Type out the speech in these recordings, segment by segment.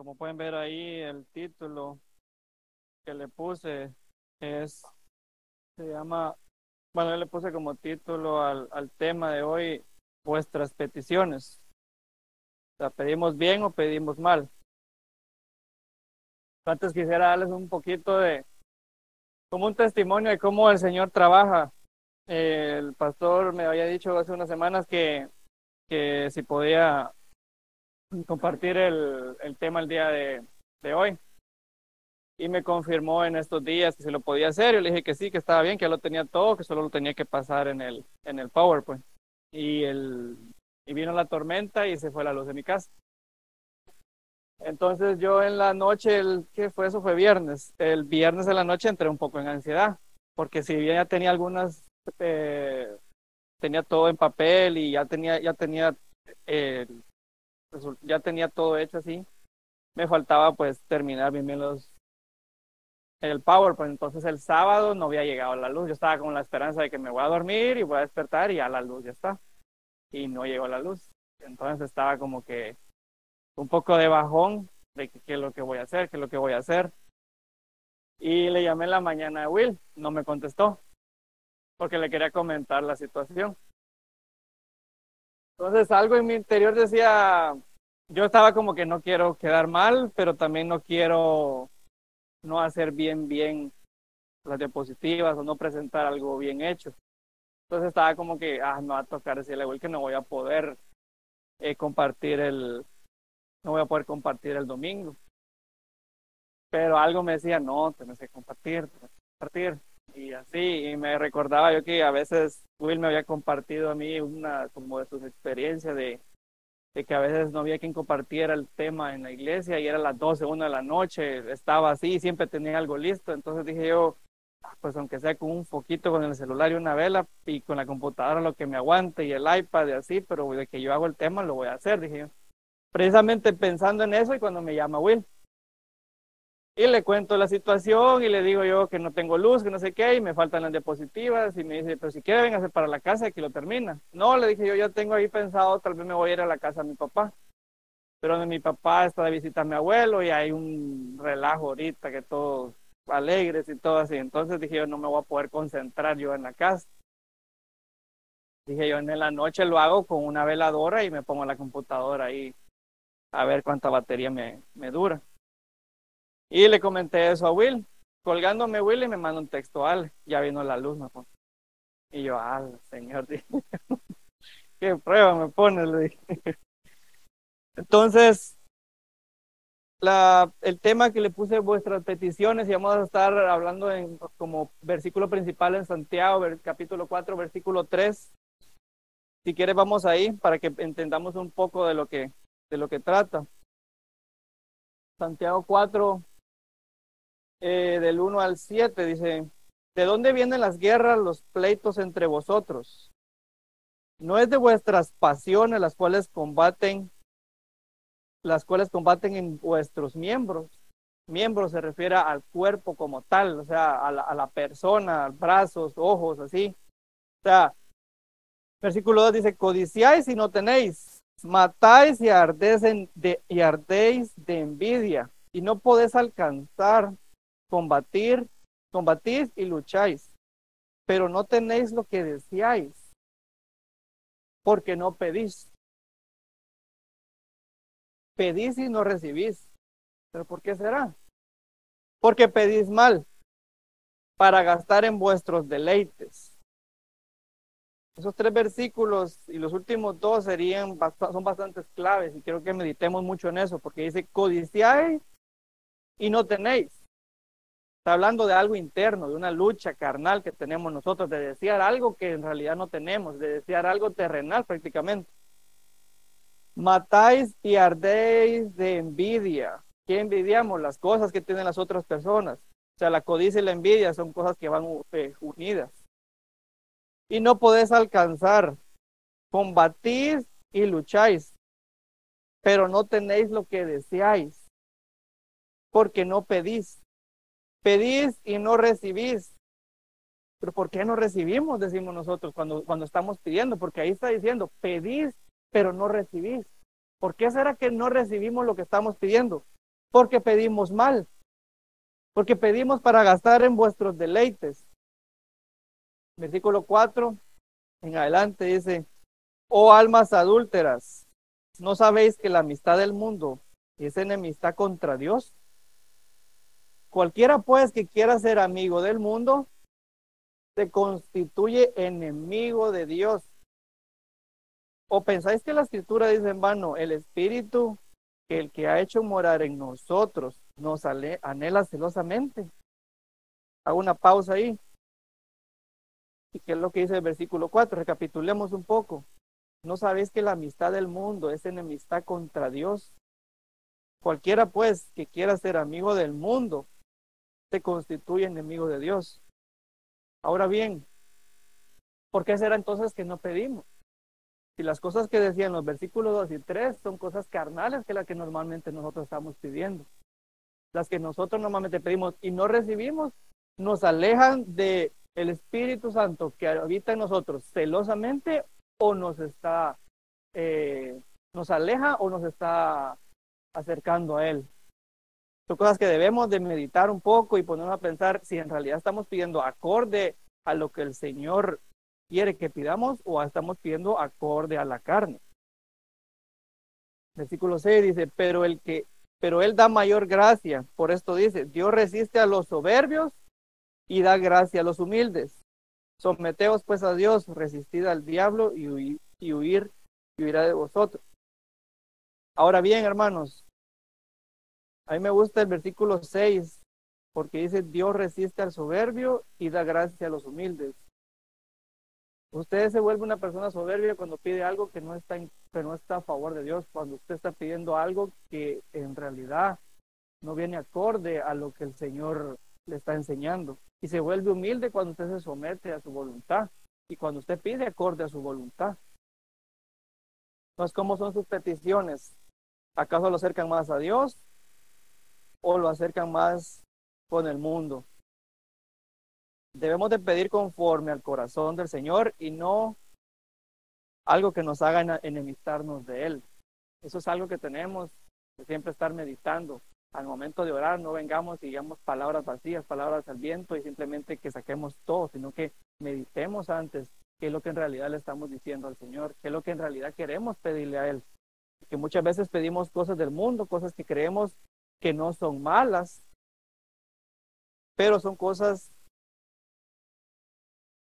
como pueden ver ahí, el título que le puse es, se llama, bueno, yo le puse como título al, al tema de hoy, vuestras peticiones. ¿La pedimos bien o pedimos mal? Antes quisiera darles un poquito de, como un testimonio de cómo el Señor trabaja. el pastor me había dicho hace unas semanas que, que si podía compartir el, el tema el día de, de, hoy. Y me confirmó en estos días que se lo podía hacer. Yo le dije que sí, que estaba bien, que ya lo tenía todo, que solo lo tenía que pasar en el, en el PowerPoint. Y, el, y vino la tormenta y se fue la luz de mi casa. Entonces yo en la noche, el, ¿qué fue eso? Fue viernes. El viernes de la noche entré un poco en ansiedad, porque si bien ya tenía algunas, eh, tenía todo en papel y ya tenía, ya tenía eh, ya tenía todo hecho así. Me faltaba pues terminar bien, bien los el PowerPoint. Entonces el sábado no había llegado la luz. Yo estaba con la esperanza de que me voy a dormir y voy a despertar y ya la luz ya está. Y no llegó la luz. Entonces estaba como que un poco de bajón de qué es lo que voy a hacer, qué es lo que voy a hacer. Y le llamé en la mañana a Will, no me contestó, porque le quería comentar la situación. Entonces algo en mi interior decía, yo estaba como que no quiero quedar mal, pero también no quiero no hacer bien, bien las diapositivas o no presentar algo bien hecho. Entonces estaba como que, ah, no va a tocar decirle igual que no voy a poder eh, compartir el, no voy a poder compartir el domingo. Pero algo me decía, no, tenés que compartir, tenés que compartir y así, y me recordaba yo que a veces Will me había compartido a mí una como de sus experiencias de, de que a veces no había quien compartiera el tema en la iglesia y era las 12, 1 de la noche, estaba así, siempre tenía algo listo, entonces dije yo, ah, pues aunque sea con un foquito con el celular y una vela y con la computadora lo que me aguante y el iPad y así, pero de que yo hago el tema lo voy a hacer, dije yo. Precisamente pensando en eso y cuando me llama Will, y le cuento la situación y le digo yo que no tengo luz, que no sé qué, y me faltan las diapositivas. Y me dice, pero si quiere, véngase para la casa y que lo termina. No, le dije yo, ya tengo ahí pensado, tal vez me voy a ir a la casa de mi papá. Pero mi papá está de visita a mi abuelo y hay un relajo ahorita que todos alegres y todo así. Entonces dije yo, no me voy a poder concentrar yo en la casa. Dije yo, en la noche lo hago con una veladora y me pongo la computadora ahí a ver cuánta batería me, me dura. Y le comenté eso a Will. Colgándome Will y me manda un texto al, ya vino la luz, me pone. Y yo, ah, señor, qué prueba me pone. Entonces, la, el tema que le puse vuestras peticiones y vamos a estar hablando en, como versículo principal en Santiago, capítulo 4, versículo 3. Si quieres vamos ahí para que entendamos un poco de lo que, de lo que trata. Santiago 4, eh, del 1 al 7, dice, ¿de dónde vienen las guerras, los pleitos entre vosotros? No es de vuestras pasiones las cuales combaten, las cuales combaten en vuestros miembros. Miembros se refiere al cuerpo como tal, o sea, a la, a la persona, brazos, ojos, así. O sea, versículo 2 dice, codiciáis y no tenéis, matáis y de, y ardéis de envidia y no podés alcanzar combatir, combatís y lucháis, pero no tenéis lo que deseáis, porque no pedís. Pedís y no recibís. ¿Pero por qué será? Porque pedís mal para gastar en vuestros deleites. Esos tres versículos y los últimos dos serían son bastantes claves y quiero que meditemos mucho en eso porque dice codiciáis y no tenéis. Está hablando de algo interno, de una lucha carnal que tenemos nosotros, de desear algo que en realidad no tenemos, de desear algo terrenal prácticamente. Matáis y ardéis de envidia. ¿Qué envidiamos? Las cosas que tienen las otras personas. O sea, la codicia y la envidia son cosas que van eh, unidas. Y no podés alcanzar. Combatís y lucháis, pero no tenéis lo que deseáis, porque no pedís. Pedís y no recibís. Pero ¿por qué no recibimos? Decimos nosotros cuando, cuando estamos pidiendo, porque ahí está diciendo, pedís, pero no recibís. ¿Por qué será que no recibimos lo que estamos pidiendo? porque pedimos mal, porque pedimos para gastar en vuestros deleites. Versículo 4 en adelante dice, oh almas adúlteras, ¿no sabéis que la amistad del mundo es enemistad contra Dios? Cualquiera pues que quiera ser amigo del mundo, se constituye enemigo de Dios. ¿O pensáis que la escritura dice en vano, el Espíritu el que ha hecho morar en nosotros nos anhela celosamente? Hago una pausa ahí. ¿Y qué es lo que dice el versículo 4? Recapitulemos un poco. ¿No sabéis que la amistad del mundo es enemistad contra Dios? Cualquiera pues que quiera ser amigo del mundo se constituye enemigo de Dios. Ahora bien, ¿por qué será entonces que no pedimos? Si las cosas que decían los versículos 2 y 3 son cosas carnales que las que normalmente nosotros estamos pidiendo. Las que nosotros normalmente pedimos y no recibimos, nos alejan de el Espíritu Santo que habita en nosotros celosamente o nos está, eh, nos aleja o nos está acercando a Él. Son cosas que debemos de meditar un poco y ponernos a pensar si en realidad estamos pidiendo acorde a lo que el Señor quiere que pidamos o estamos pidiendo acorde a la carne. Versículo 6 dice, pero el que, pero él da mayor gracia. Por esto dice, Dios resiste a los soberbios y da gracia a los humildes. Someteos pues a Dios, resistid al diablo y, huir, y huir y huirá de vosotros. Ahora bien, hermanos, a mí me gusta el versículo 6, porque dice, Dios resiste al soberbio y da gracia a los humildes. Usted se vuelve una persona soberbia cuando pide algo que no está, que no está a favor de Dios, cuando usted está pidiendo algo que en realidad no viene acorde a lo que el Señor le está enseñando. Y se vuelve humilde cuando usted se somete a su voluntad y cuando usted pide acorde a su voluntad. Entonces, ¿cómo son sus peticiones? ¿Acaso lo acercan más a Dios o lo acercan más con el mundo. Debemos de pedir conforme al corazón del Señor y no algo que nos haga enemistarnos de Él. Eso es algo que tenemos que siempre estar meditando. Al momento de orar no vengamos y digamos palabras vacías, palabras al viento y simplemente que saquemos todo, sino que meditemos antes qué es lo que en realidad le estamos diciendo al Señor, qué es lo que en realidad queremos pedirle a Él. Que muchas veces pedimos cosas del mundo, cosas que creemos que no son malas, pero son cosas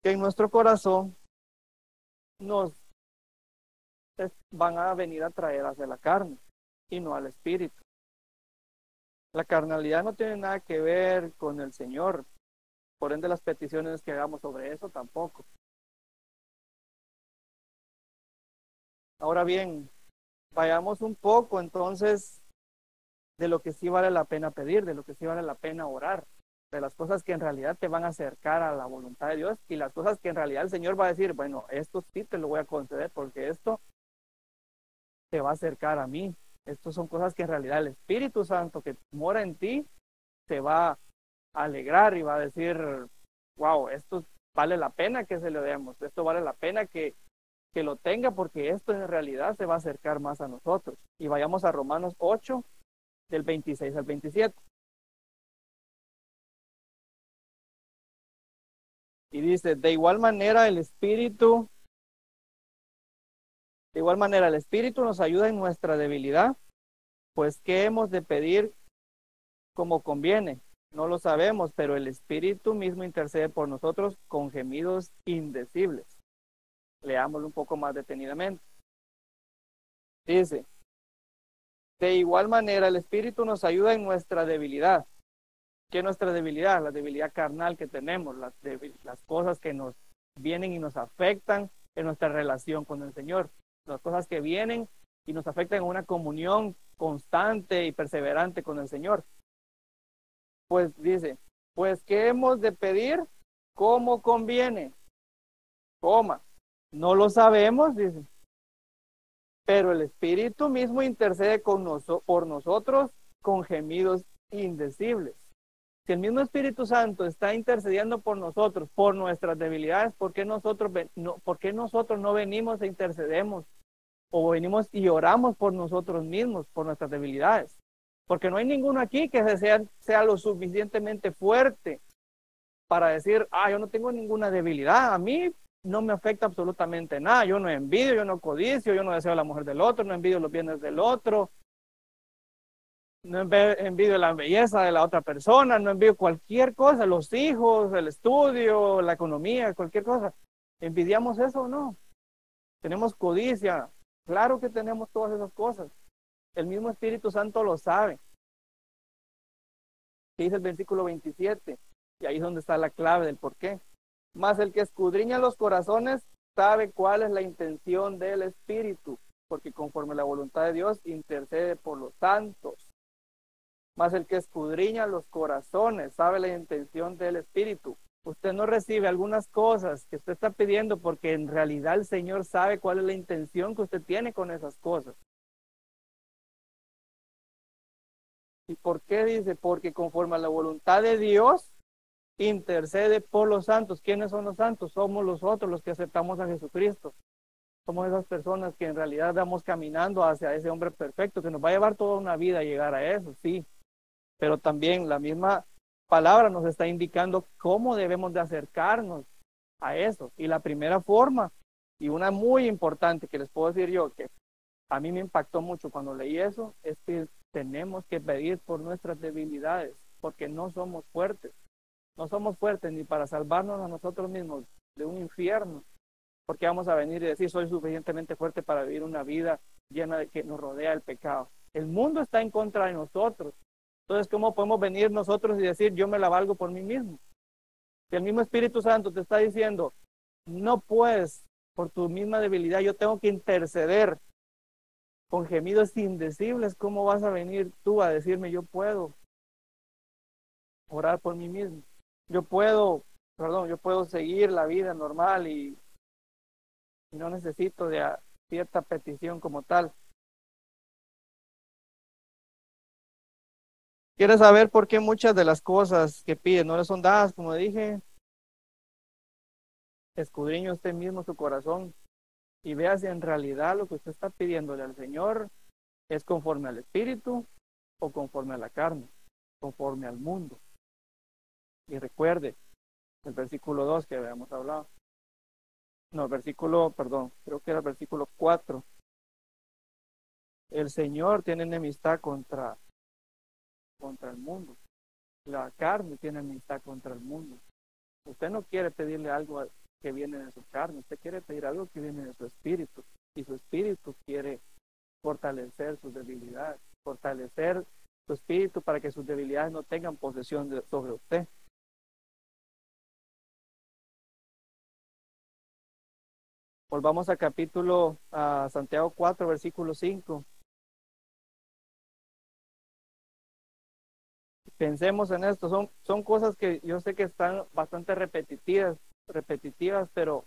que en nuestro corazón nos van a venir a traer hacia la carne y no al espíritu. La carnalidad no tiene nada que ver con el Señor, por ende las peticiones que hagamos sobre eso tampoco. Ahora bien, vayamos un poco entonces de lo que sí vale la pena pedir, de lo que sí vale la pena orar, de las cosas que en realidad te van a acercar a la voluntad de Dios y las cosas que en realidad el Señor va a decir, bueno, esto sí te lo voy a conceder porque esto te va a acercar a mí. Estas son cosas que en realidad el Espíritu Santo que mora en ti te va a alegrar y va a decir, wow, esto vale la pena que se lo demos, esto vale la pena que, que lo tenga porque esto en realidad se va a acercar más a nosotros. Y vayamos a Romanos 8, del 26 al 27. Y dice, de igual manera el Espíritu, de igual manera el Espíritu nos ayuda en nuestra debilidad, pues ¿qué hemos de pedir como conviene? No lo sabemos, pero el Espíritu mismo intercede por nosotros con gemidos indecibles. Leámoslo un poco más detenidamente. Dice, de igual manera, el Espíritu nos ayuda en nuestra debilidad. ¿Qué es nuestra debilidad? La debilidad carnal que tenemos, las, cosas que nos vienen y nos afectan en nuestra relación con el Señor. Las cosas que vienen y nos afectan en una comunión constante y perseverante con el Señor. Pues dice, pues ¿qué hemos de pedir? ¿Cómo conviene? Coma. No lo sabemos, dice pero el Espíritu mismo intercede por nosotros con gemidos indecibles. Si el mismo Espíritu Santo está intercediendo por nosotros, por nuestras debilidades, ¿por qué nosotros no, ¿por qué nosotros no venimos e intercedemos? O venimos y oramos por nosotros mismos, por nuestras debilidades. Porque no hay ninguno aquí que sea, sea lo suficientemente fuerte para decir, ah, yo no tengo ninguna debilidad, a mí no me afecta absolutamente nada, yo no envidio, yo no codicio, yo no deseo a la mujer del otro, no envidio los bienes del otro, no envidio la belleza de la otra persona, no envidio cualquier cosa, los hijos, el estudio, la economía, cualquier cosa. ¿Envidiamos eso o no? Tenemos codicia, claro que tenemos todas esas cosas. El mismo Espíritu Santo lo sabe. ¿Qué dice el versículo 27? Y ahí es donde está la clave del por qué. Más el que escudriña los corazones sabe cuál es la intención del Espíritu, porque conforme la voluntad de Dios intercede por los santos. Más el que escudriña los corazones sabe la intención del Espíritu. Usted no recibe algunas cosas que usted está pidiendo porque en realidad el Señor sabe cuál es la intención que usted tiene con esas cosas. ¿Y por qué dice? Porque conforme a la voluntad de Dios, intercede por los santos. ¿Quiénes son los santos? Somos los otros los que aceptamos a Jesucristo. Somos esas personas que en realidad vamos caminando hacia ese hombre perfecto, que nos va a llevar toda una vida a llegar a eso, sí. Pero también la misma palabra nos está indicando cómo debemos de acercarnos a eso. Y la primera forma, y una muy importante que les puedo decir yo, que a mí me impactó mucho cuando leí eso, es que tenemos que pedir por nuestras debilidades, porque no somos fuertes. No somos fuertes ni para salvarnos a nosotros mismos de un infierno, porque vamos a venir y decir, soy suficientemente fuerte para vivir una vida llena de que nos rodea el pecado. El mundo está en contra de nosotros. Entonces, ¿cómo podemos venir nosotros y decir, yo me la valgo por mí mismo? Si el mismo Espíritu Santo te está diciendo, no puedes, por tu misma debilidad, yo tengo que interceder con gemidos indecibles, ¿cómo vas a venir tú a decirme, yo puedo orar por mí mismo? Yo puedo, perdón, yo puedo seguir la vida normal y, no necesito de cierta petición como tal. ¿Quieres saber por qué muchas de las cosas que pide no le son dadas, como dije? Escudriño usted mismo su corazón y vea si en realidad lo que usted está pidiéndole al Señor es conforme al Espíritu o conforme a la carne, conforme al mundo. Y recuerde el versículo 2 que habíamos hablado. No, el versículo, perdón, creo que era el versículo 4. El Señor tiene enemistad contra, contra el mundo. La carne tiene enemistad contra el mundo. Usted no quiere pedirle algo que viene de su carne, usted quiere pedir algo que viene de su espíritu. Y su espíritu quiere fortalecer sus debilidades, fortalecer su espíritu para que sus debilidades no tengan posesión sobre usted. Volvamos a capítulo, a Santiago 4, versículo 5. Pensemos en esto, son, son cosas que yo sé que están bastante repetitivas, repetitivas, pero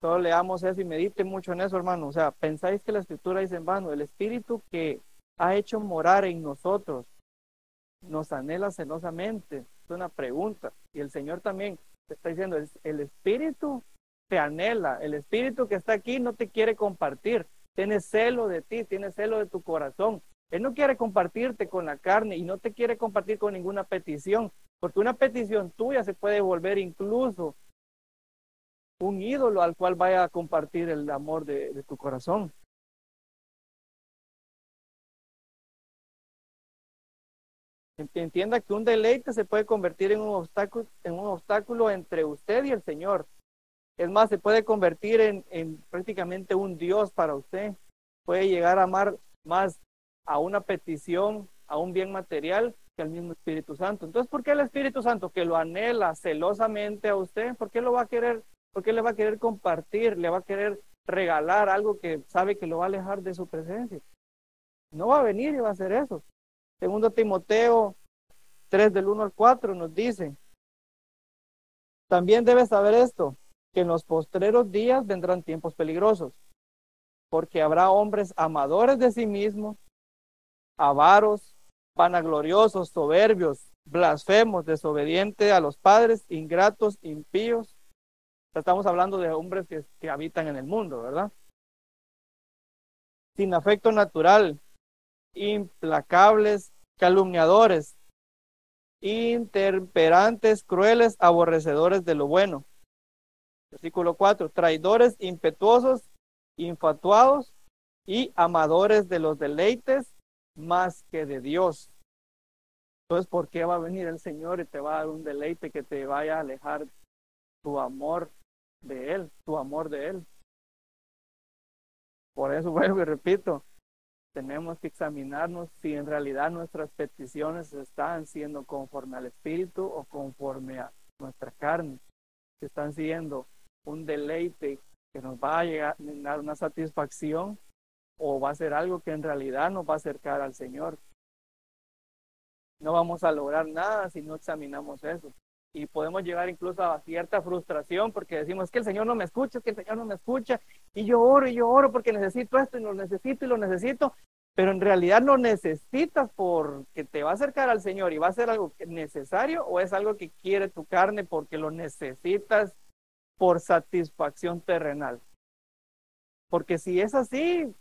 solo leamos eso y medite mucho en eso, hermano. O sea, pensáis que la escritura dice en vano, el espíritu que ha hecho morar en nosotros nos anhela celosamente. Es una pregunta. Y el Señor también está diciendo, el espíritu te anhela. El espíritu que está aquí no te quiere compartir. Tiene celo de ti, tiene celo de tu corazón. Él no quiere compartirte con la carne y no te quiere compartir con ninguna petición, porque una petición tuya se puede volver incluso un ídolo al cual vaya a compartir el amor de, de tu corazón. Entienda que un deleite se puede convertir en un obstáculo, en un obstáculo entre usted y el Señor. Es más, se puede convertir en, prácticamente un Dios para usted. Puede llegar a amar más a una petición, a un bien material que al mismo Espíritu Santo. Entonces, ¿por qué el Espíritu Santo que lo anhela celosamente a usted? ¿Por qué lo va a querer? ¿Por qué le va a querer compartir? ¿Le va a querer regalar algo que sabe que lo va a alejar de su presencia? No va a venir y va a hacer eso. Segundo Timoteo 3 del 1 al 4 nos dice, también debes saber esto, que en los postreros días vendrán tiempos peligrosos, porque habrá hombres amadores de sí mismos, avaros, vanagloriosos, soberbios, blasfemos, desobedientes a los padres, ingratos, impíos. Estamos hablando de hombres que, que habitan en el mundo, ¿verdad? Sin afecto natural, implacables, calumniadores, interperantes, crueles, aborrecedores de lo bueno. Versículo 4, traidores, impetuosos, infatuados y amadores de los deleites más que de Dios. Entonces, ¿por qué va a venir el Señor y te va a dar un deleite que te vaya a alejar tu amor de Él, tu amor de Él? Por eso vuelvo y repito, tenemos que examinarnos si en realidad nuestras peticiones están siendo conforme al Espíritu o conforme a nuestra carne, si están siendo un deleite que nos va a llegar dar una satisfacción o va a ser algo que en realidad nos va a acercar al Señor. No vamos a lograr nada si no examinamos eso. Y podemos llegar incluso a cierta frustración porque decimos que el Señor no me escucha, que el Señor no me escucha. Y yo oro y yo oro porque necesito esto y lo necesito y lo necesito. Pero en realidad no necesitas porque te va a acercar al Señor y va a ser algo necesario o es algo que quiere tu carne porque lo necesitas por satisfacción terrenal. Porque si es así,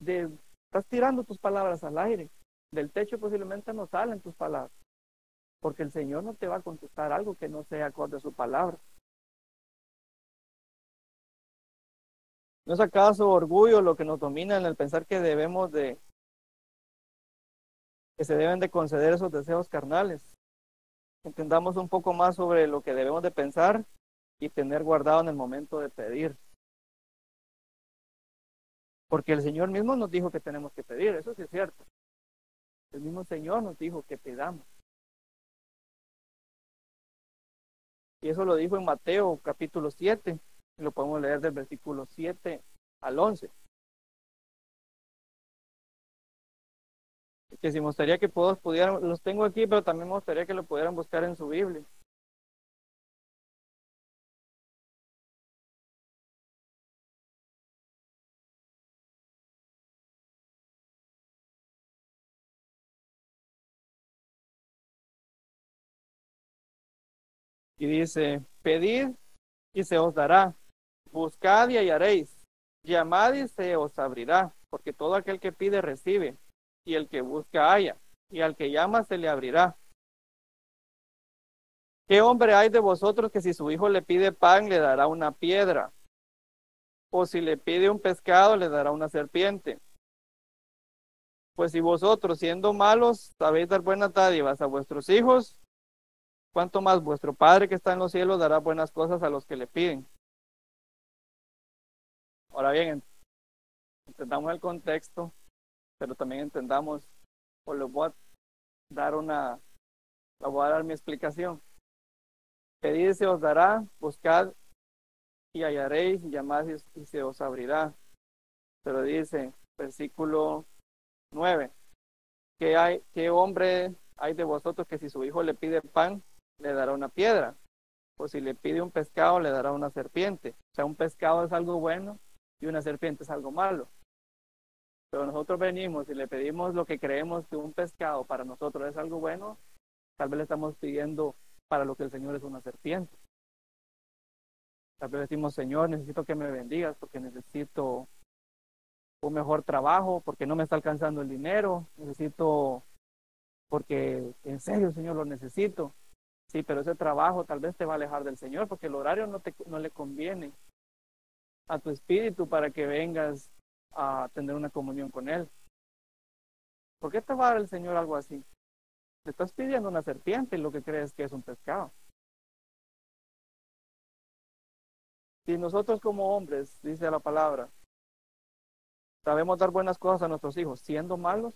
estás tirando tus palabras al aire. Del techo posiblemente no salen tus palabras. Porque el Señor no te va a contestar algo que no sea acorde a su palabra. ¿No es acaso orgullo lo que nos domina en el pensar que debemos de, que se deben de conceder esos deseos carnales? Entendamos un poco más sobre lo que debemos de pensar y tener guardado en el momento de pedir. Porque el Señor mismo nos dijo que tenemos que pedir, eso sí es cierto. El mismo Señor nos dijo que pedamos. Y eso lo dijo en Mateo capítulo 7, y lo podemos leer del versículo 7 al 11. Que si me gustaría que todos pudieran, los tengo aquí, pero también me gustaría que lo pudieran buscar en su Biblia. Y dice, pedid y se os dará, buscad y hallaréis, llamad y se os abrirá, porque todo aquel que pide recibe, y el que busca halla, y al que llama se le abrirá. ¿Qué hombre hay de vosotros que si su hijo le pide pan le dará una piedra? O si le pide un pescado le dará una serpiente. Pues si vosotros siendo malos sabéis dar buenas dádivas a vuestros hijos, cuánto más vuestro Padre que está en los cielos dará buenas cosas a los que le piden. Ahora bien, entendamos el contexto, pero también entendamos, o le voy a dar una, le voy a dar mi explicación. Pedid se os dará, buscad y hallaréis, llamad y se os abrirá. Pero dice, versículo 9, que hay, qué hombre hay de vosotros que si su hijo le pide pan, le dará una piedra. O si le pide un pescado, le dará una serpiente. O sea, un pescado es algo bueno y una serpiente es algo malo. Pero nosotros venimos y le pedimos lo que creemos que un pescado para nosotros es algo bueno, tal vez le estamos pidiendo para lo que el Señor es una serpiente. Tal vez decimos, Señor, necesito que me bendigas porque necesito un mejor trabajo, porque no me está alcanzando el dinero, necesito, porque en serio, Señor, lo necesito. Sí, pero ese trabajo tal vez te va a alejar del Señor porque el horario no, te, no le conviene a tu espíritu para que vengas a tener una comunión con Él. ¿Por qué te va a dar el Señor algo así? Te estás pidiendo una serpiente y lo que crees que es un pescado. Si nosotros como hombres, dice la palabra, sabemos dar buenas cosas a nuestros hijos, siendo malos,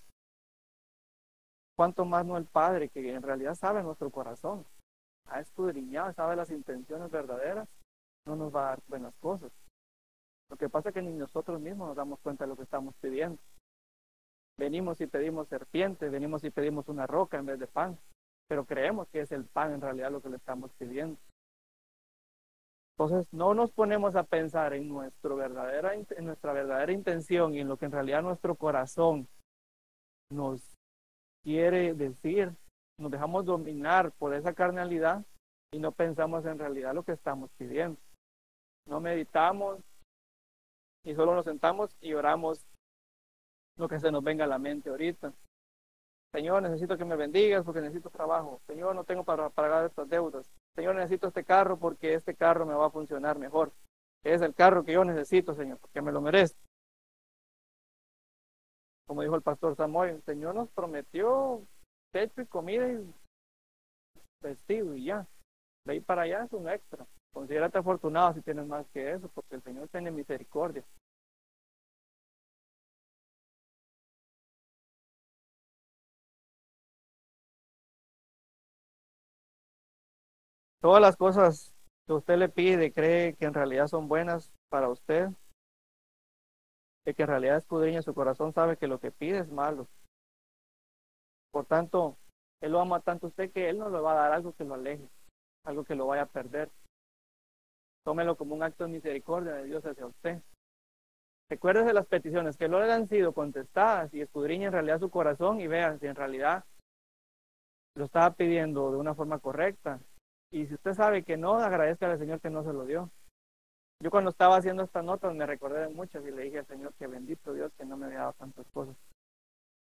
¿cuánto más no el Padre que en realidad sabe nuestro corazón? Ha escudriñado, sabe las intenciones verdaderas, no nos va a dar buenas cosas. Lo que pasa es que ni nosotros mismos nos damos cuenta de lo que estamos pidiendo. Venimos y pedimos serpientes, venimos y pedimos una roca en vez de pan, pero creemos que es el pan en realidad lo que le estamos pidiendo. Entonces no nos ponemos a pensar en, nuestro verdadera, en nuestra verdadera intención y en lo que en realidad nuestro corazón nos quiere decir nos dejamos dominar por esa carnalidad y no pensamos en realidad lo que estamos pidiendo. No meditamos y solo nos sentamos y oramos lo que se nos venga a la mente ahorita. Señor, necesito que me bendigas porque necesito trabajo. Señor, no tengo para pagar estas deudas. Señor, necesito este carro porque este carro me va a funcionar mejor. Es el carro que yo necesito, Señor, porque me lo merezco. Como dijo el pastor Samuel, el Señor nos prometió techo y comida y vestido y ya. De ahí para allá es un extra. Considérate afortunado si tienes más que eso, porque el Señor tiene misericordia. Todas las cosas que usted le pide, cree que en realidad son buenas para usted, de que en realidad escudriña su corazón, sabe que lo que pide es malo. Por tanto, Él lo ama tanto a usted que Él no le va a dar algo que lo aleje, algo que lo vaya a perder. Tómelo como un acto de misericordia de Dios hacia usted. Recuérdese las peticiones que no le han sido contestadas y escudriñe en realidad su corazón y vea si en realidad lo estaba pidiendo de una forma correcta. Y si usted sabe que no, agradezca al Señor que no se lo dio. Yo cuando estaba haciendo estas notas me recordé de muchas y le dije al Señor que bendito Dios que no me había dado tantas cosas,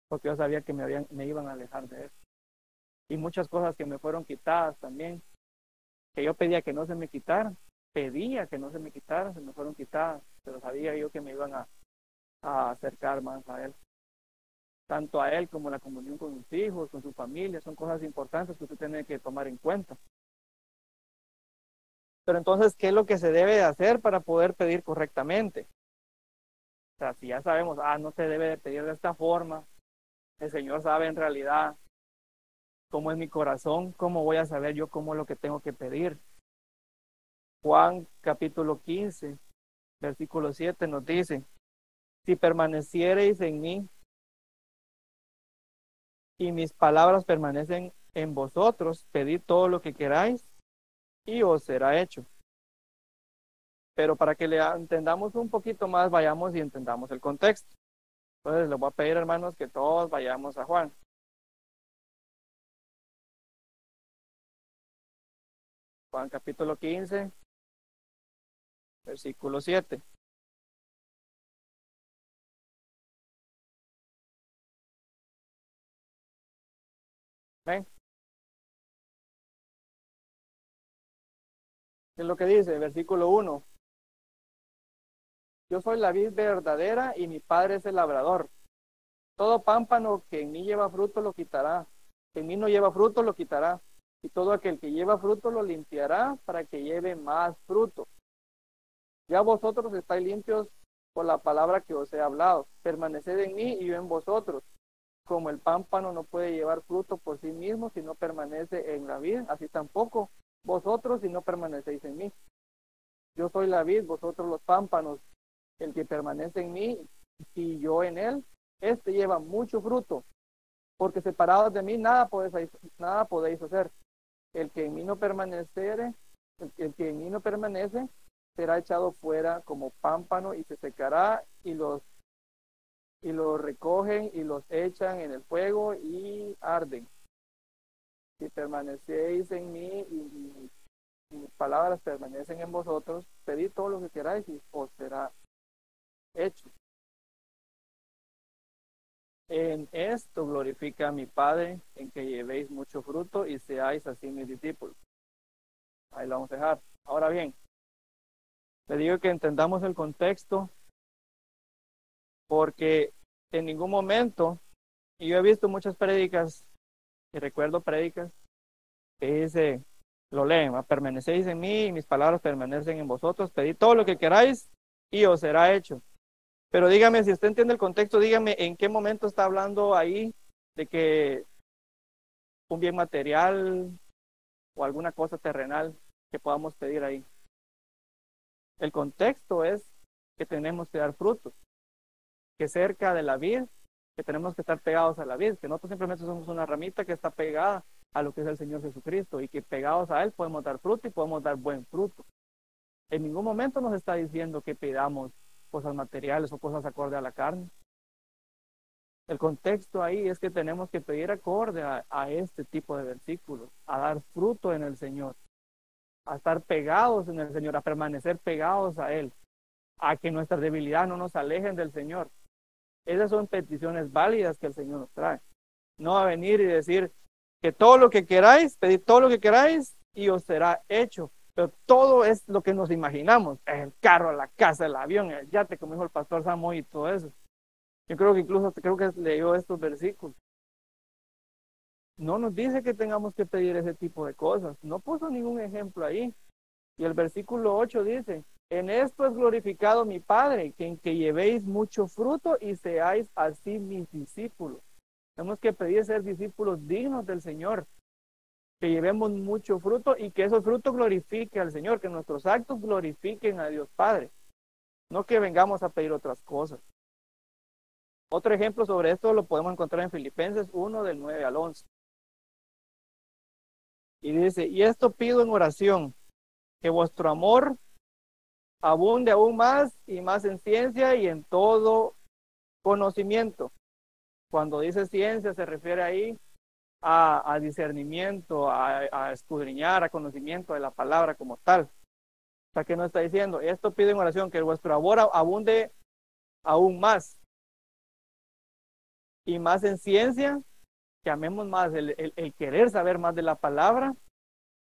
porque yo sabía que me, habían, me iban a alejar de Él. Y muchas cosas que me fueron quitadas también, que yo pedía que no se me quitaran, pedía que no se me quitaran, se me fueron quitadas, pero sabía yo que me iban a, a acercar más a Él. Tanto a Él como la comunión con sus hijos, con su familia, son cosas importantes que usted tiene que tomar en cuenta. Pero entonces, ¿qué es lo que se debe de hacer para poder pedir correctamente? O sea, si ya sabemos, ah, no se debe de pedir de esta forma, el Señor sabe en realidad cómo es mi corazón, cómo voy a saber yo cómo es lo que tengo que pedir. Juan capítulo 15, versículo 7 nos dice, si permaneciereis en mí y mis palabras permanecen en vosotros, pedid todo lo que queráis y os será hecho. Pero para que le entendamos un poquito más, vayamos y entendamos el contexto. Entonces les voy a pedir, hermanos, que todos vayamos a Juan. Juan capítulo 15, versículo 7. ¿Ven? es lo que dice? Versículo 1. Yo soy la vid verdadera y mi padre es el labrador. Todo pámpano que en mí lleva fruto lo quitará. Que en mí no lleva fruto lo quitará. Y todo aquel que lleva fruto lo limpiará para que lleve más fruto. Ya vosotros estáis limpios por la palabra que os he hablado. Permaneced en mí y yo en vosotros. Como el pámpano no puede llevar fruto por sí mismo si no permanece en la vid, así tampoco vosotros si no permanecéis en mí. Yo soy la vid, vosotros los pámpanos. El que permanece en mí y yo en él, este lleva mucho fruto, porque separados de mí nada podéis, nada podéis hacer. El que en mí no permaneciere, el, que en mí no permanece, será echado fuera como pámpano y se secará y los y los recogen y los echan en el fuego y arden si permanecéis en mí y, mis palabras permanecen en vosotros, pedid todo lo que queráis y os será hecho. En esto glorifica mi Padre, en que llevéis mucho fruto y seáis así mis discípulos. Ahí lo vamos a dejar. Ahora bien, le digo que entendamos el contexto, porque en ningún momento, y yo he visto muchas prédicas y recuerdo prédicas que dice, lo leen, permanecéis en mí y mis palabras permanecen en vosotros, pedid todo lo que queráis y os será hecho. Pero dígame, si usted entiende el contexto, dígame en qué momento está hablando ahí de que un bien material o alguna cosa terrenal que podamos pedir ahí. El contexto es que tenemos que dar frutos, que cerca de la vida que tenemos que estar pegados a la vid, que nosotros simplemente somos una ramita que está pegada a lo que es el Señor Jesucristo y que pegados a Él podemos dar fruto y podemos dar buen fruto. En ningún momento nos está diciendo que pidamos cosas materiales o cosas acorde a la carne. El contexto ahí es que tenemos que pedir acorde a, este tipo de versículos, a dar fruto en el Señor, a estar pegados en el Señor, a permanecer pegados a Él, a que nuestra debilidad no nos alejen del Señor, Esas son peticiones válidas que el Señor nos trae. No a venir y decir que todo lo que queráis, pedir todo lo que queráis y os será hecho. Pero todo es lo que nos imaginamos. El carro, la casa, el avión, el yate, como dijo el pastor Samoy y todo eso. Yo creo que incluso creo que leyó estos versículos. No nos dice que tengamos que pedir ese tipo de cosas. No puso ningún ejemplo ahí. Y el versículo 8 dice, en esto es glorificado mi Padre, que en que llevéis mucho fruto y seáis así mis discípulos. Tenemos que pedir ser discípulos dignos del Señor, que llevemos mucho fruto y que esos frutos glorifiquen al Señor, que nuestros actos glorifiquen a Dios Padre, no que vengamos a pedir otras cosas. Otro ejemplo sobre esto lo podemos encontrar en Filipenses 1 del 9 al 11. Y dice, y esto pido en oración, que vuestro amor abunde aún más y más en ciencia y en todo conocimiento. Cuando dice ciencia se refiere ahí a, discernimiento, a, escudriñar, a conocimiento de la palabra como tal. O sea, que no está diciendo, esto pide en oración, que vuestro amor abunde aún más. Y más en ciencia, que amemos más el, el querer saber más de la palabra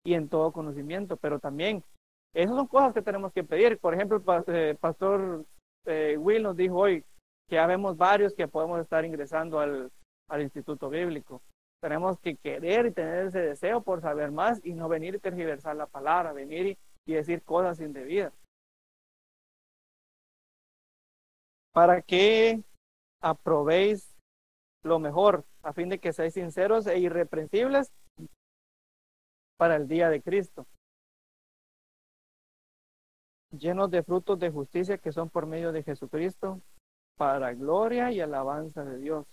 y en todo conocimiento, pero también esas son cosas que tenemos que pedir. Por ejemplo, el eh, pastor eh, Will nos dijo hoy que ya vemos varios que podemos estar ingresando al, al instituto bíblico. Tenemos que querer y tener ese deseo por saber más y no venir y tergiversar la palabra, venir y, y decir cosas indebidas. Para que aprobéis lo mejor, a fin de que seáis sinceros e irreprensibles para el día de Cristo llenos de frutos de justicia que son por medio de Jesucristo, para gloria y alabanza de Dios.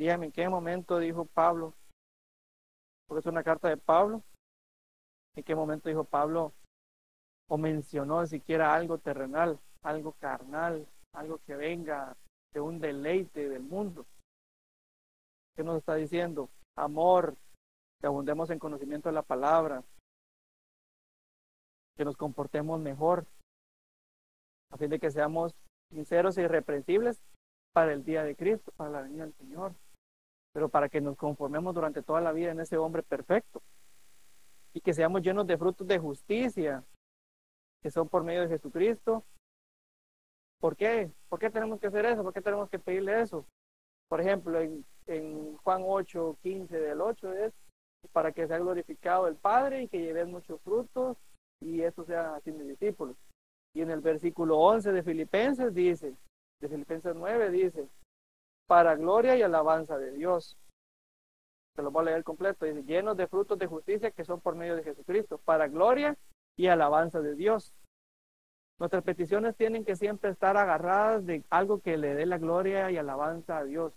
Dígame, ¿en qué momento dijo Pablo? Porque es una carta de Pablo. ¿En qué momento dijo Pablo o mencionó siquiera algo terrenal, algo carnal, algo que venga de un deleite del mundo? ¿Qué nos está diciendo? Amor, que abundemos en conocimiento de la palabra, que nos comportemos mejor, a fin de que seamos sinceros e irreprensibles para el día de Cristo, para la venida del Señor, pero para que nos conformemos durante toda la vida en ese hombre perfecto y que seamos llenos de frutos de justicia, que son por medio de Jesucristo. ¿Por qué? ¿Por qué tenemos que hacer eso? ¿Por qué tenemos que pedirle eso? Por ejemplo, en, en Juan 8, 15 del 8 es para que sea glorificado el Padre y que lleves muchos frutos y eso sea así mis discípulos. Y en el versículo 11 de Filipenses dice, de Filipenses 9 dice, para gloria y alabanza de Dios. Se lo voy a leer completo. Dice, llenos de frutos de justicia que son por medio de Jesucristo, para gloria y alabanza de Dios. Nuestras peticiones tienen que siempre estar agarradas de algo que le dé la gloria y alabanza a Dios.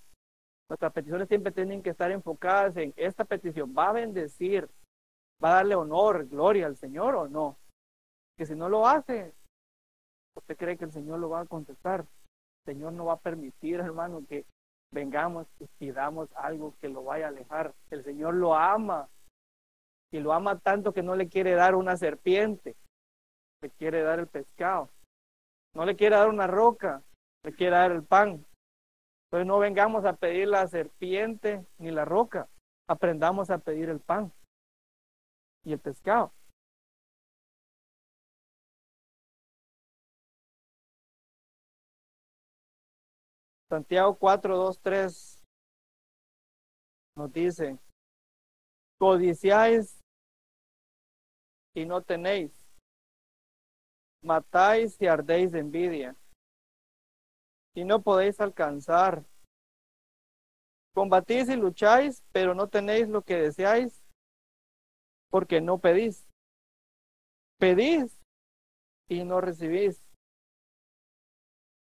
Nuestras peticiones siempre tienen que estar enfocadas en esta petición. Va a bendecir ¿Va a darle honor, gloria al Señor o no? Que si no lo hace, ¿usted cree que el Señor lo va a contestar? El Señor no va a permitir, hermano, que vengamos y pidamos algo que lo vaya a alejar. El Señor lo ama y lo ama tanto que no le quiere dar una serpiente, le quiere dar el pescado. No le quiere dar una roca, le quiere dar el pan. Entonces no vengamos a pedir la serpiente ni la roca, aprendamos a pedir el pan y el pescado. Santiago 4, 2, 3 nos dice, codiciáis y no tenéis, matáis y ardéis de envidia y no podéis alcanzar. Combatís y lucháis, pero no tenéis lo que deseáis porque no pedís. Pedís y no recibís,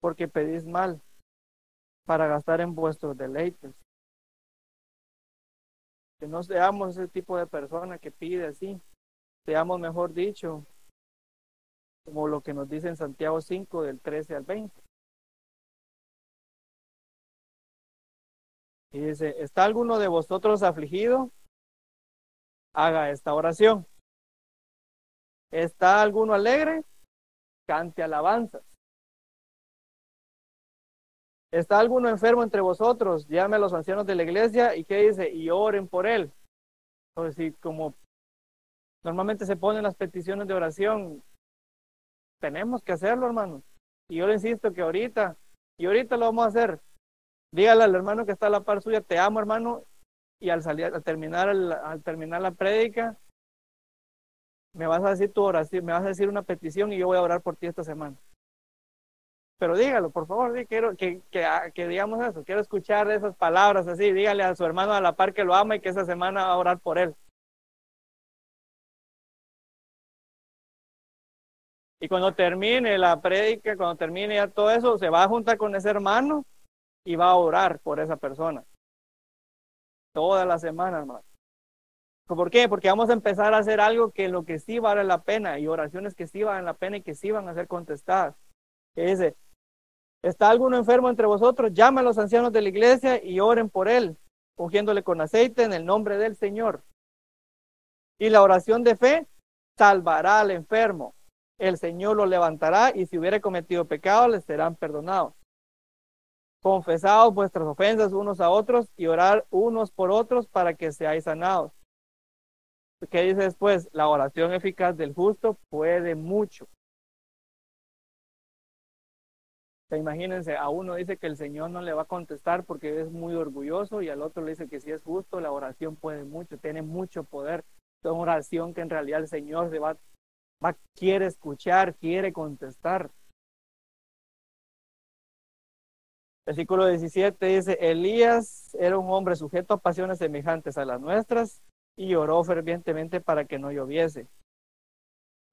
porque pedís mal para gastar en vuestros deleites. Que no seamos ese tipo de persona que pide así, seamos mejor dicho, como lo que nos dice en Santiago 5 del 13 al 20. Y dice, ¿está alguno de vosotros afligido? haga esta oración. ¿Está alguno alegre? Cante alabanzas. ¿Está alguno enfermo entre vosotros? Llame a los ancianos de la iglesia y ¿qué dice? Y oren por él. Entonces, si como normalmente se ponen las peticiones de oración, tenemos que hacerlo, hermano. Y yo le insisto que ahorita, y ahorita lo vamos a hacer. Dígale al hermano que está a la par suya, te amo, hermano, y al salir, al terminar, al terminar la prédica, me vas a decir tu oración, me vas a decir una petición y yo voy a orar por ti esta semana. Pero dígalo, por favor, quiero ah, que, digamos eso, quiero escuchar esas palabras así, dígale a su hermano a la par que lo ama y que esa semana va a orar por él. Y cuando termine la prédica, cuando termine ya todo eso, se va a juntar con ese hermano y va a orar por esa persona. Toda la semana, hermano. ¿Por qué? Porque vamos a empezar a hacer algo que lo que sí vale la pena y oraciones que sí valen la pena y que sí van a ser contestadas. Que dice, ¿está alguno enfermo entre vosotros? Llama a los ancianos de la iglesia y oren por él, ungiéndole con aceite en el nombre del Señor. Y la oración de fe salvará al enfermo. El Señor lo levantará y si hubiera cometido pecado, les serán perdonados. Confesaos vuestras ofensas unos a otros y orar unos por otros para que seáis sanados. ¿Qué dice después? La oración eficaz del justo puede mucho. Imagínense, a uno dice que el Señor no le va a contestar porque es muy orgulloso y al otro le dice que si es justo, la oración puede mucho, tiene mucho poder. Es una oración que en realidad el Señor se va, va, quiere escuchar, quiere contestar. Versículo 17 dice, Elías era un hombre sujeto a pasiones semejantes a las nuestras y oró fervientemente para que no lloviese.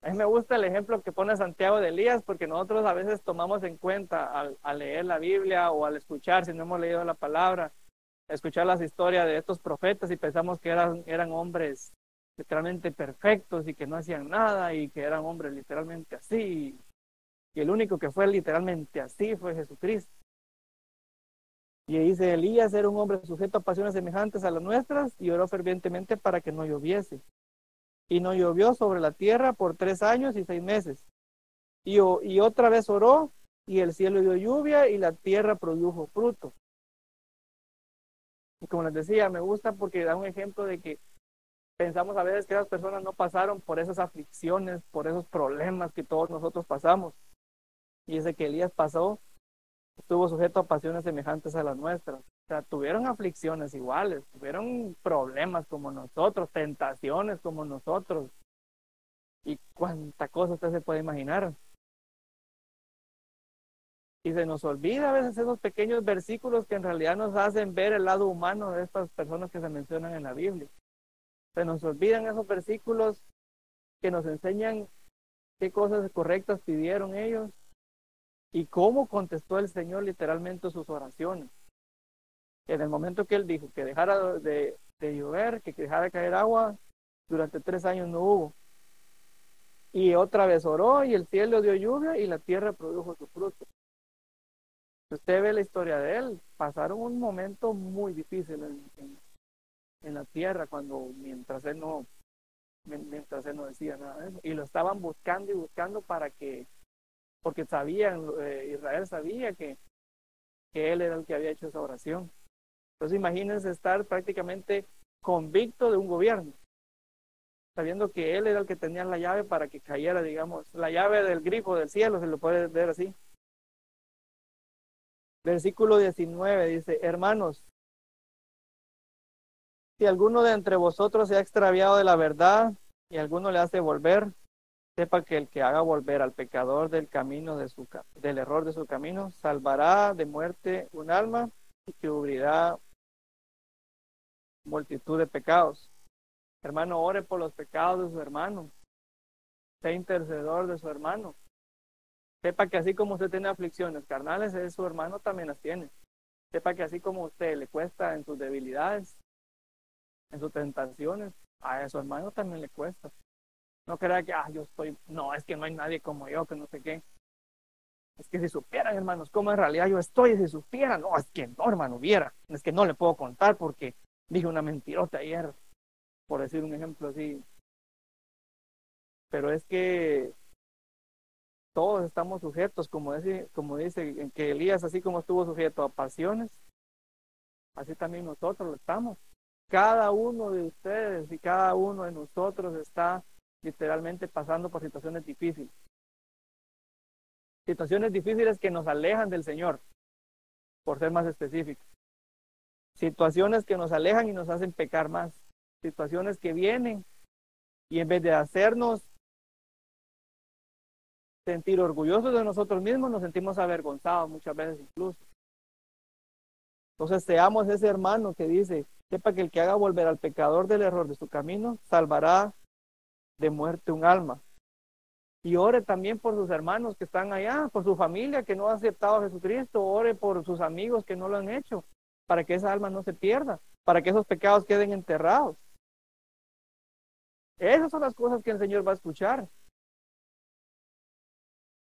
A mí me gusta el ejemplo que pone Santiago de Elías porque nosotros a veces tomamos en cuenta al, leer la Biblia o al escuchar, si no hemos leído la palabra, escuchar las historias de estos profetas y pensamos que eran, eran hombres literalmente perfectos y que no hacían nada y que eran hombres literalmente así. Y el único que fue literalmente así fue Jesucristo. Y dice, Elías era un hombre sujeto a pasiones semejantes a las nuestras y oró fervientemente para que no lloviese. Y no llovió sobre la tierra por tres años y seis meses. Y, otra vez oró y el cielo dio lluvia y la tierra produjo fruto. Y como les decía, me gusta porque da un ejemplo de que pensamos a veces que esas personas no pasaron por esas aflicciones, por esos problemas que todos nosotros pasamos. Y ese que Elías pasó estuvo sujeto a pasiones semejantes a las nuestras. O sea, tuvieron aflicciones iguales, tuvieron problemas como nosotros, tentaciones como nosotros. Y cuánta cosa usted se puede imaginar. Y se nos olvida a veces esos pequeños versículos que en realidad nos hacen ver el lado humano de estas personas que se mencionan en la Biblia. Se nos olvidan esos versículos que nos enseñan qué cosas correctas pidieron ellos y cómo contestó el Señor literalmente sus oraciones. En el momento que él dijo que dejara de, llover, que dejara de caer agua, durante tres años no hubo. Y otra vez oró y el cielo dio lluvia y la tierra produjo su fruto. Usted ve la historia de él, pasaron un momento muy difícil en, en la tierra cuando mientras él no mientras él no decía nada de eso. Y lo estaban buscando y buscando para que porque sabían, eh, Israel sabía que, que él era el que había hecho esa oración. Entonces imagínense estar prácticamente convicto de un gobierno, sabiendo que él era el que tenía la llave para que cayera, digamos, la llave del grifo del cielo, se lo puede ver así. Versículo 19 dice, hermanos, si alguno de entre vosotros se ha extraviado de la verdad y alguno le hace volver, sepa que el que haga volver al pecador del camino de su del error de su camino salvará de muerte un alma y cubrirá multitud de pecados. Hermano, ore por los pecados de su hermano. Sea intercedor de su hermano. Sepa que así como usted tiene aflicciones carnales, su hermano también las tiene. Sepa que así como usted le cuesta en sus debilidades, en sus tentaciones, a su hermano también le cuesta. No crea que, ah, yo estoy, no, es que no hay nadie como yo, que no sé qué. Es que si supieran, hermanos, cómo en realidad yo estoy, si supieran, no, es que no, hermano, viera. Es que no le puedo contar porque dije una mentirota ayer, por decir un ejemplo así. Pero es que todos estamos sujetos, como dice, como dice que Elías, así como estuvo sujeto a pasiones, así también nosotros lo estamos. Cada uno de ustedes y cada uno de nosotros está literalmente pasando por situaciones difíciles. Situaciones difíciles que nos alejan del Señor, por ser más específicos. Situaciones que nos alejan y nos hacen pecar más. Situaciones que vienen y en vez de hacernos sentir orgullosos de nosotros mismos, nos sentimos avergonzados muchas veces incluso. Entonces seamos ese hermano que dice, sepa que el que haga volver al pecador del error de su camino, salvará de muerte un alma. Y ore también por sus hermanos que están allá, por su familia que no ha aceptado a Jesucristo, ore por sus amigos que no lo han hecho, para que esa alma no se pierda, para que esos pecados queden enterrados. Esas son las cosas que el Señor va a escuchar.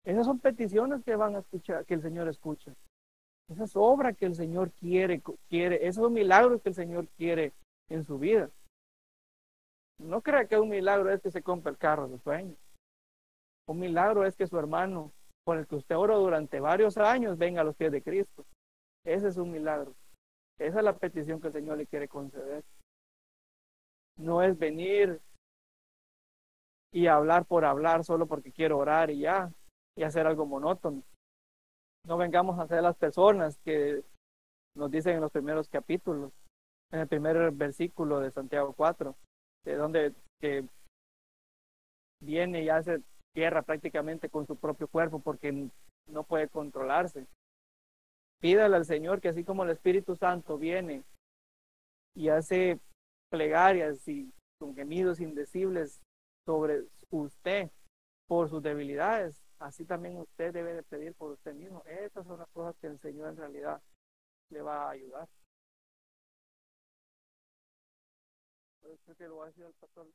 Esas son peticiones que van a escuchar, que el Señor escucha. Esa es obra que el Señor quiere, quiere, esos son milagros que el Señor quiere en su vida. No crea que un milagro es que se compre el carro de sueño. Un milagro es que su hermano, con el que usted oró durante varios años, venga a los pies de Cristo. Ese es un milagro. Esa es la petición que el Señor le quiere conceder. No es venir y hablar por hablar solo porque quiero orar y ya y hacer algo monótono. No vengamos a ser las personas que nos dicen en los primeros capítulos, en el primer versículo de Santiago 4, de donde que viene y hace tierra prácticamente con su propio cuerpo porque no puede controlarse. Pídale al Señor que así como el Espíritu Santo viene y hace plegarias y con gemidos indecibles sobre usted por sus debilidades, así también usted debe de pedir por usted mismo. Esas son las cosas que el Señor en realidad le va a ayudar. Que lo el pastor.